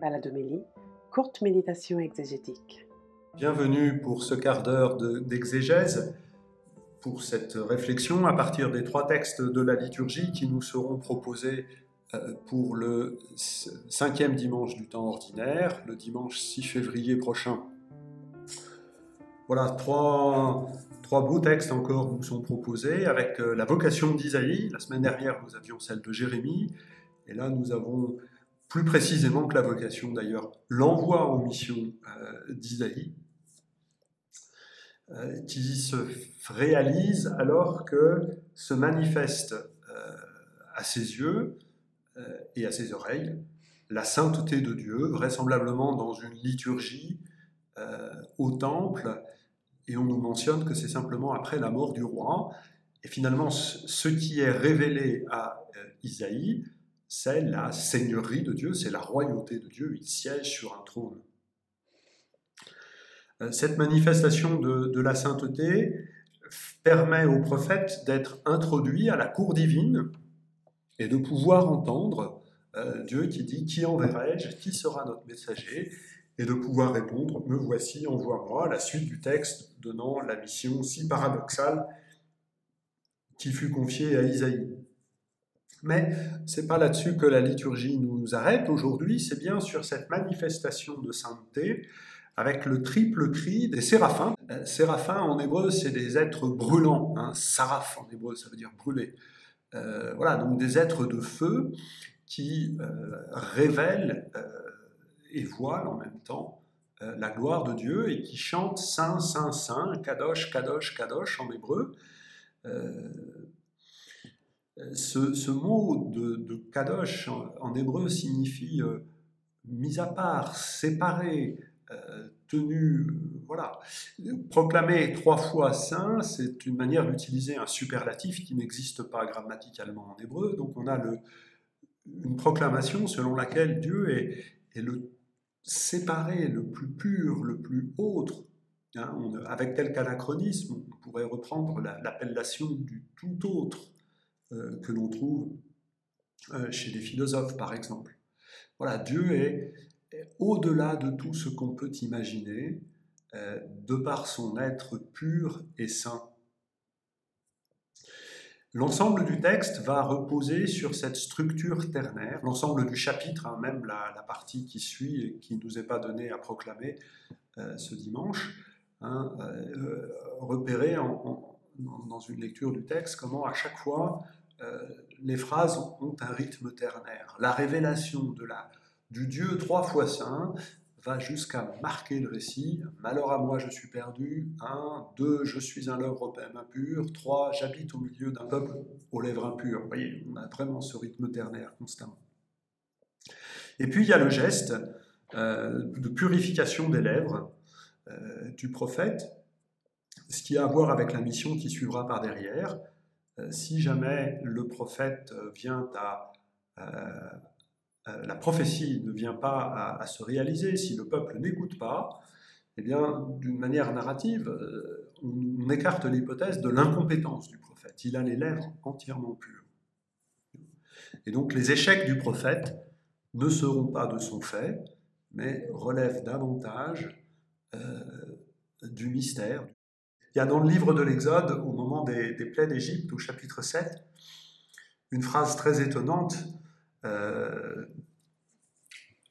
Baladomélie, courte méditation exégétique. Bienvenue pour ce quart d'heure d'exégèse, pour cette réflexion à partir des trois textes de la liturgie qui nous seront proposés euh, pour le cinquième dimanche du temps ordinaire, le dimanche 6 février prochain. Voilà, trois, trois beaux textes encore nous sont proposés avec euh, la vocation d'Isaïe. La semaine dernière, nous avions celle de Jérémie. Et là, nous avons plus précisément que la vocation d'ailleurs, l'envoi en mission euh, d'Isaïe, euh, qui se réalise alors que se manifeste euh, à ses yeux et à ses oreilles la sainteté de Dieu, vraisemblablement dans une liturgie au temple, et on nous mentionne que c'est simplement après la mort du roi, et finalement ce qui est révélé à Isaïe, c'est la seigneurie de Dieu, c'est la royauté de Dieu, il siège sur un trône. Euh, cette manifestation de, la sainteté permet au prophète d'être introduit à la cour divine et de pouvoir entendre euh, Dieu qui dit Qui enverrai-je Qui sera notre messager Et de pouvoir répondre Me voici, envoie-moi, la suite du texte donnant la mission si paradoxale qui fut confiée à Isaïe. Mais c'est pas là-dessus que la liturgie nous arrête aujourd'hui, c'est bien sur cette manifestation de sainteté avec le triple cri des séraphins. Euh, séraphins en hébreu, c'est des êtres brûlants. Hein. Saraph en hébreu, ça veut dire brûler. Euh, voilà, donc des êtres de feu qui euh, révèlent et voilent en même temps la gloire de Dieu et qui chantent Saint, Saint, Saint, Kadosh, Kadosh, Kadosh en hébreu ce, mot de, kadosh en, hébreu signifie euh, mis à part, séparé, euh, tenu, euh, voilà. Proclamer trois fois saint, c'est une manière d'utiliser un superlatif qui n'existe pas grammaticalement en hébreu. Donc on a une proclamation selon laquelle Dieu est, le séparé, le plus pur, le plus autre. Hein. avec quelques anachronisme, on pourrait reprendre l'appellation du tout autre. Euh, que l'on trouve euh, chez les philosophes, par exemple. Voilà, Dieu est, au-delà de tout ce qu'on peut imaginer, euh, de par son être pur et saint. L'ensemble du texte va reposer sur cette structure ternaire, l'ensemble du chapitre, hein, même la, partie qui suit et qui ne nous est pas donnée à proclamer ce dimanche, hein, repérer dans une lecture du texte comment à chaque fois les phrases ont un rythme ternaire. La révélation de la, du Dieu trois fois saint va jusqu'à marquer le récit. Malheur à moi, je suis perdu. Un, deux, je suis un lèvre impur. Trois, j'habite au milieu d'un peuple aux lèvres impures. Vous voyez, on a vraiment ce rythme ternaire constamment. Et puis il y a le geste euh, de purification des lèvres euh, du prophète, ce qui a à voir avec la mission qui suivra par derrière. Euh, si jamais le prophète euh, vient à... Euh, la prophétie ne vient pas à, se réaliser, si le peuple n'écoute pas, eh bien, d'une manière narrative, on, écarte l'hypothèse de l'incompétence du prophète. Il a les lèvres entièrement pures. Et donc les échecs du prophète ne seront pas de son fait, mais relèvent davantage du mystère, il y a dans le livre de l'Exode, au moment des, plaies d'Égypte, au chapitre 7, une phrase très étonnante. Euh,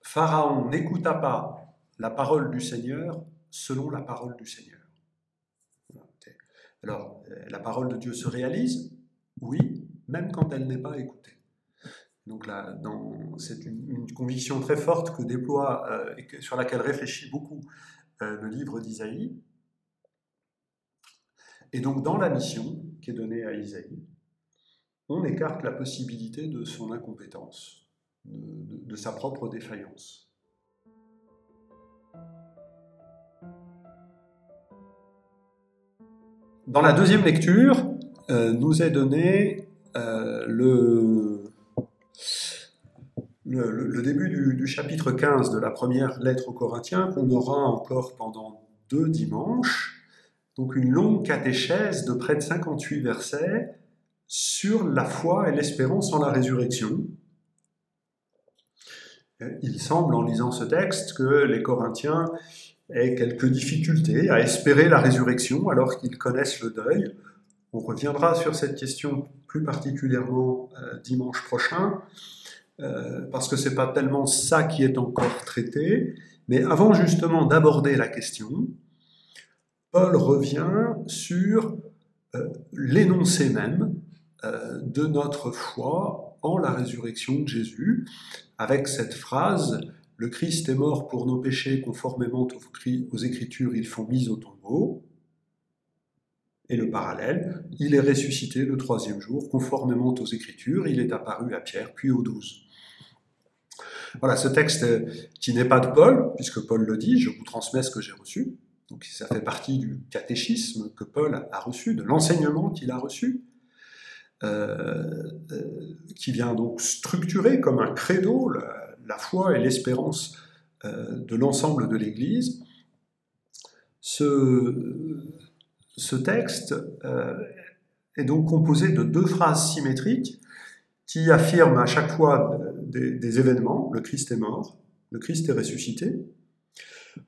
Pharaon n'écouta pas la parole du Seigneur selon la parole du Seigneur. Alors, euh, la parole de Dieu se réalise, oui, même quand elle n'est pas écoutée. Donc là, c'est une, conviction très forte que déploie euh, et sur laquelle réfléchit beaucoup le livre d'Isaïe. Et donc dans la mission qui est donnée à Isaïe, on écarte la possibilité de son incompétence, de, sa propre défaillance. Dans la deuxième lecture, euh, nous est donné euh, le, le, début du, du, chapitre 15 de la première lettre aux Corinthiens, qu'on aura encore pendant deux dimanches, donc une longue catéchèse de près de 58 versets sur la foi et l'espérance en la résurrection. il semble, en lisant ce texte, que les Corinthiens aient quelques difficultés à espérer la résurrection alors qu'ils connaissent le deuil. On reviendra sur cette question plus particulièrement euh, dimanche prochain, euh, parce que ce n'est pas tellement ça qui est encore traité. Mais avant justement d'aborder la question, Paul revient sur euh, l'énoncé même de notre foi en la résurrection de Jésus, avec cette phrase Le Christ est mort pour nos péchés conformément aux Écritures, ils font mise au tombeau. Et le parallèle, il est ressuscité le troisième jour, conformément aux Écritures, il est apparu à Pierre, puis aux douze. Voilà, ce texte qui n'est pas de Paul, puisque Paul le dit, je vous transmets ce que j'ai reçu. Donc ça fait partie du catéchisme que Paul a reçu, de l'enseignement qu'il a reçu. Euh, euh, qui vient donc structurer comme un credo la, foi et l'espérance euh, de l'ensemble de l'Église. Ce, texte est donc composé de deux phrases symétriques qui affirment à chaque fois des événements, le Christ est mort, le Christ est ressuscité,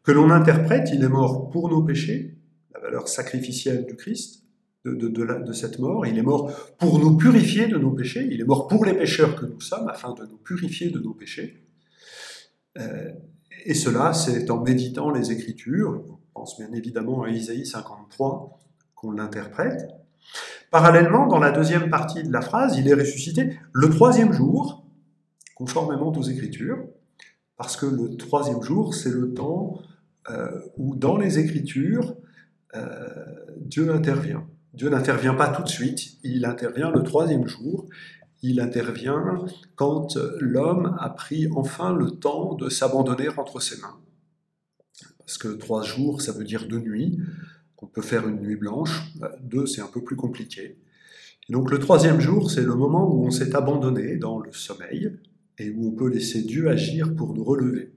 que l'on interprète, il est mort pour nos péchés, la valeur sacrificielle du Christ, de, cette mort. Il est mort pour nous purifier de nos péchés. Il est mort pour les pécheurs que nous sommes, afin de nous purifier de nos péchés. Euh, et cela, c'est en méditant les Écritures, on pense bien évidemment à Isaïe 53, qu'on l'interprète. Parallèlement, dans la deuxième partie de la phrase, il est ressuscité le troisième jour, conformément aux Écritures, parce que le troisième jour, c'est le temps euh, où dans les Écritures, euh, Dieu intervient. Dieu n'intervient pas tout de suite, il intervient le troisième jour, il intervient quand l'homme a pris enfin le temps de s'abandonner entre ses mains. Parce que trois jours, ça veut dire deux nuits, on peut faire une nuit blanche, deux, c'est un peu plus compliqué. Et donc le troisième jour, c'est le moment où on s'est abandonné dans le sommeil et où on peut laisser Dieu agir pour nous relever.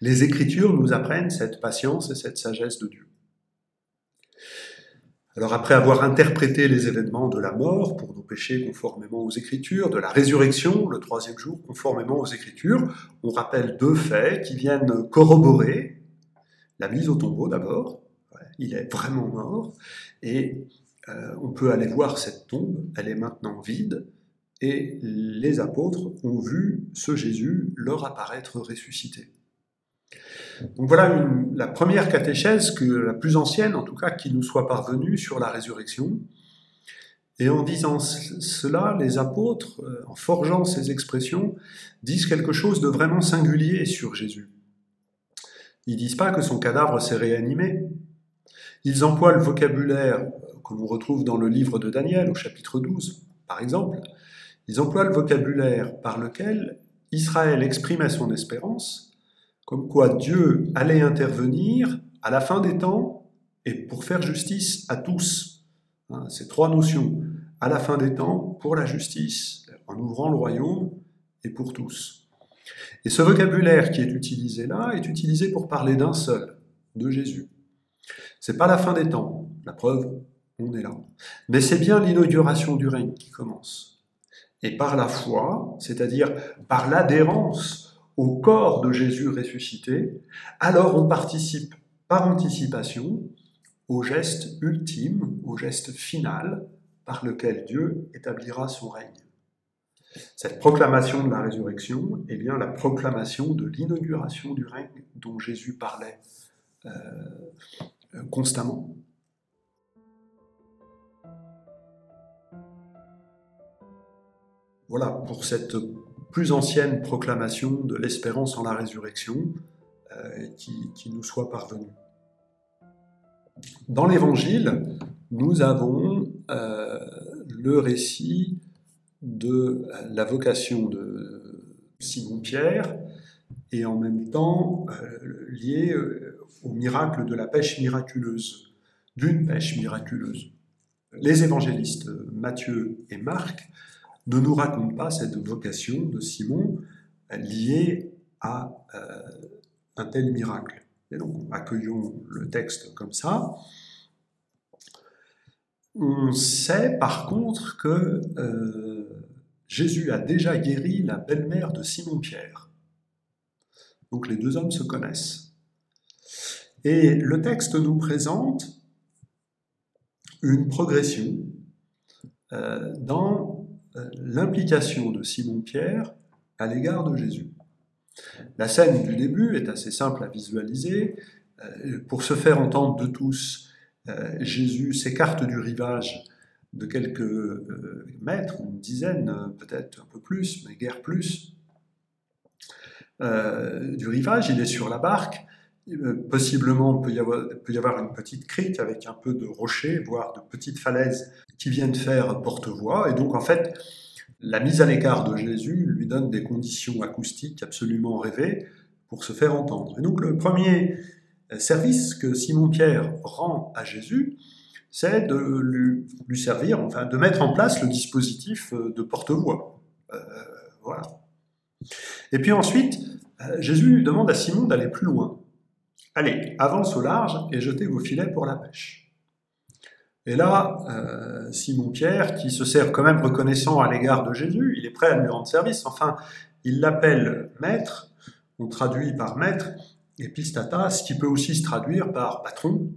Les Écritures nous apprennent cette patience et cette sagesse de Dieu. Alors après avoir interprété les événements de la mort pour nos péchés conformément aux Écritures, de la résurrection le troisième jour conformément aux Écritures, on rappelle deux faits qui viennent corroborer la mise au tombeau d'abord, il est vraiment mort, et euh, on peut aller voir cette tombe, elle est maintenant vide, et les apôtres ont vu ce Jésus leur apparaître ressuscité. Donc voilà la première catéchèse, la plus ancienne en tout cas, qui nous soit parvenue sur la résurrection. Et en disant cela, les apôtres, euh, en forgeant ces expressions, disent quelque chose de vraiment singulier sur Jésus. Ils disent pas que son cadavre s'est réanimé. Ils emploient le vocabulaire que l'on retrouve dans le livre de Daniel au chapitre 12, par exemple. Ils emploient le vocabulaire par lequel Israël exprimait son espérance comme quoi Dieu allait intervenir à la fin des temps et pour faire justice à tous. Hein, ces trois notions, à la fin des temps, pour la justice, en ouvrant le royaume et pour tous. Et ce vocabulaire qui est utilisé là est utilisé pour parler d'un seul, de Jésus. C'est pas la fin des temps, la preuve, on est là. Mais c'est bien l'inauguration du règne qui commence. Et par la foi, c'est-à-dire par l'adhérence au corps de Jésus ressuscité, alors on participe par anticipation au geste ultime, au geste final par lequel Dieu établira son règne. Cette proclamation de la résurrection est bien la proclamation de l'inauguration du règne dont Jésus parlait euh, constamment. Voilà pour cette plus ancienne proclamation de l'espérance en la résurrection euh, qui, nous soit parvenue. Dans l'Évangile, nous avons euh, le récit de la vocation de Simon-Pierre et en même temps euh, lié au miracle de la pêche miraculeuse, d'une pêche miraculeuse. Les évangélistes Matthieu et Marc ne nous raconte pas cette vocation de Simon liée à euh, un tel miracle. Et donc, accueillons le texte comme ça. On sait par contre que euh, Jésus a déjà guéri la belle-mère de Simon-Pierre. Donc les deux hommes se connaissent. Et le texte nous présente une progression euh, dans l'implication de Simon-Pierre à l'égard de Jésus. La scène du début est assez simple à visualiser. Euh, pour se faire entendre de tous, Jésus s'écarte du rivage de quelques mètres, une dizaine, peut-être un peu plus, mais guère plus, du rivage. Il est sur la barque euh, possiblement, il peut, y avoir, une petite crique avec un peu de rochers, voire de petites falaises qui viennent faire porte-voix. Et donc, en fait, la mise à l'écart de Jésus lui donne des conditions acoustiques absolument rêvées pour se faire entendre. Et donc, le premier euh, service que Simon-Pierre rend à Jésus, c'est de lui, servir, enfin, de mettre en place le dispositif euh, de porte-voix. voilà. Et puis ensuite, Jésus demande à Simon d'aller plus loin. Allez, avance au large et jetez vos filets pour la pêche. Et là, euh, Simon-Pierre, qui se sert quand même reconnaissant à l'égard de Jésus, il est prêt à lui rendre service, enfin, il l'appelle maître, on traduit par maître, epistata, ce qui peut aussi se traduire par patron,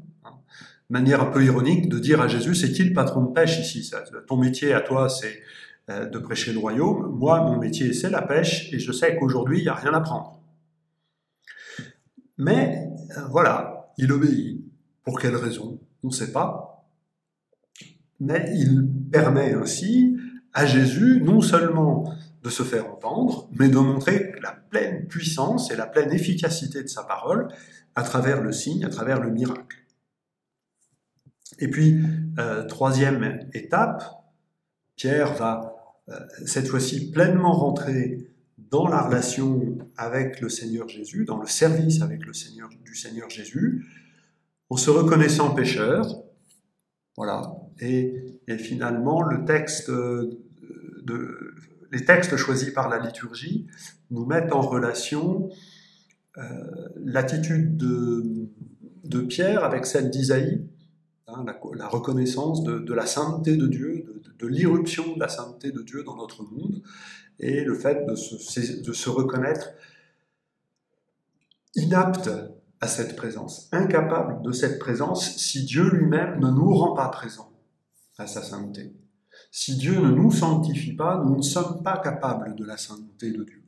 manière un peu ironique de dire à Jésus, c'est qui le patron de pêche ici? Ton métier à toi, c'est euh, de prêcher le royaume, moi, mon métier, c'est la pêche, et je sais qu'aujourd'hui, il n'y a rien à prendre. Mais euh, voilà, il obéit. Pour quelle raison? On ne sait pas. Mais il permet ainsi à Jésus non seulement de se faire entendre, mais de montrer la pleine puissance et la pleine efficacité de sa parole à travers le signe, à travers le miracle. Et puis, euh, troisième étape, Pierre va euh, cette fois-ci pleinement rentrer dans la relation avec le Seigneur Jésus, dans le service avec le Seigneur, du Seigneur Jésus, en se reconnaissant pécheur. Voilà. Et, finalement, de, les textes choisis par la liturgie nous mettent en relation euh, l'attitude de, de, Pierre avec celle d'Isaïe, hein, la, reconnaissance de, la sainteté de Dieu, de l'irruption de la sainteté de Dieu dans notre monde, et le fait de se, de se reconnaître inapte à cette présence, incapable de cette présence si Dieu lui-même ne nous rend pas présents à sa sainteté. Si Dieu ne nous sanctifie pas, nous ne sommes pas capables de la sainteté de Dieu.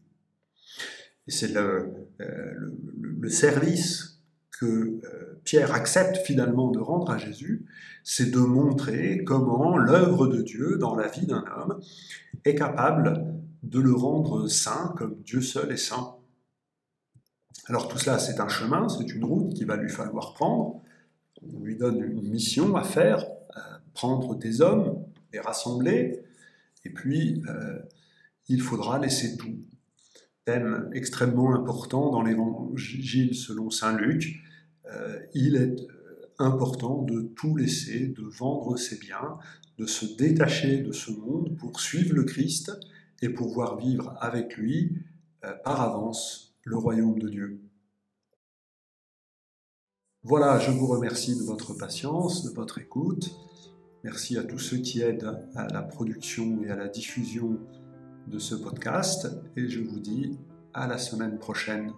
Et c'est le, euh, le, service que euh, Pierre accepte finalement de rendre à Jésus, c'est de montrer comment l'œuvre de Dieu dans la vie d'un homme est capable de le rendre saint comme Dieu seul est saint. Alors tout cela, c'est un chemin, c'est une route qu'il va lui falloir prendre. On lui donne une mission à faire, prendre des hommes, les rassembler, et puis euh, il faudra laisser tout. Thème extrêmement important dans l'évangile selon Saint Luc, euh, il est euh, important de tout laisser, de vendre ses biens, de se détacher de ce monde pour suivre le Christ et pouvoir vivre avec lui par avance le royaume de Dieu. Voilà, je vous remercie de votre patience, de votre écoute. Merci à tous ceux qui aident à la production et à la diffusion de ce podcast et je vous dis à la semaine prochaine.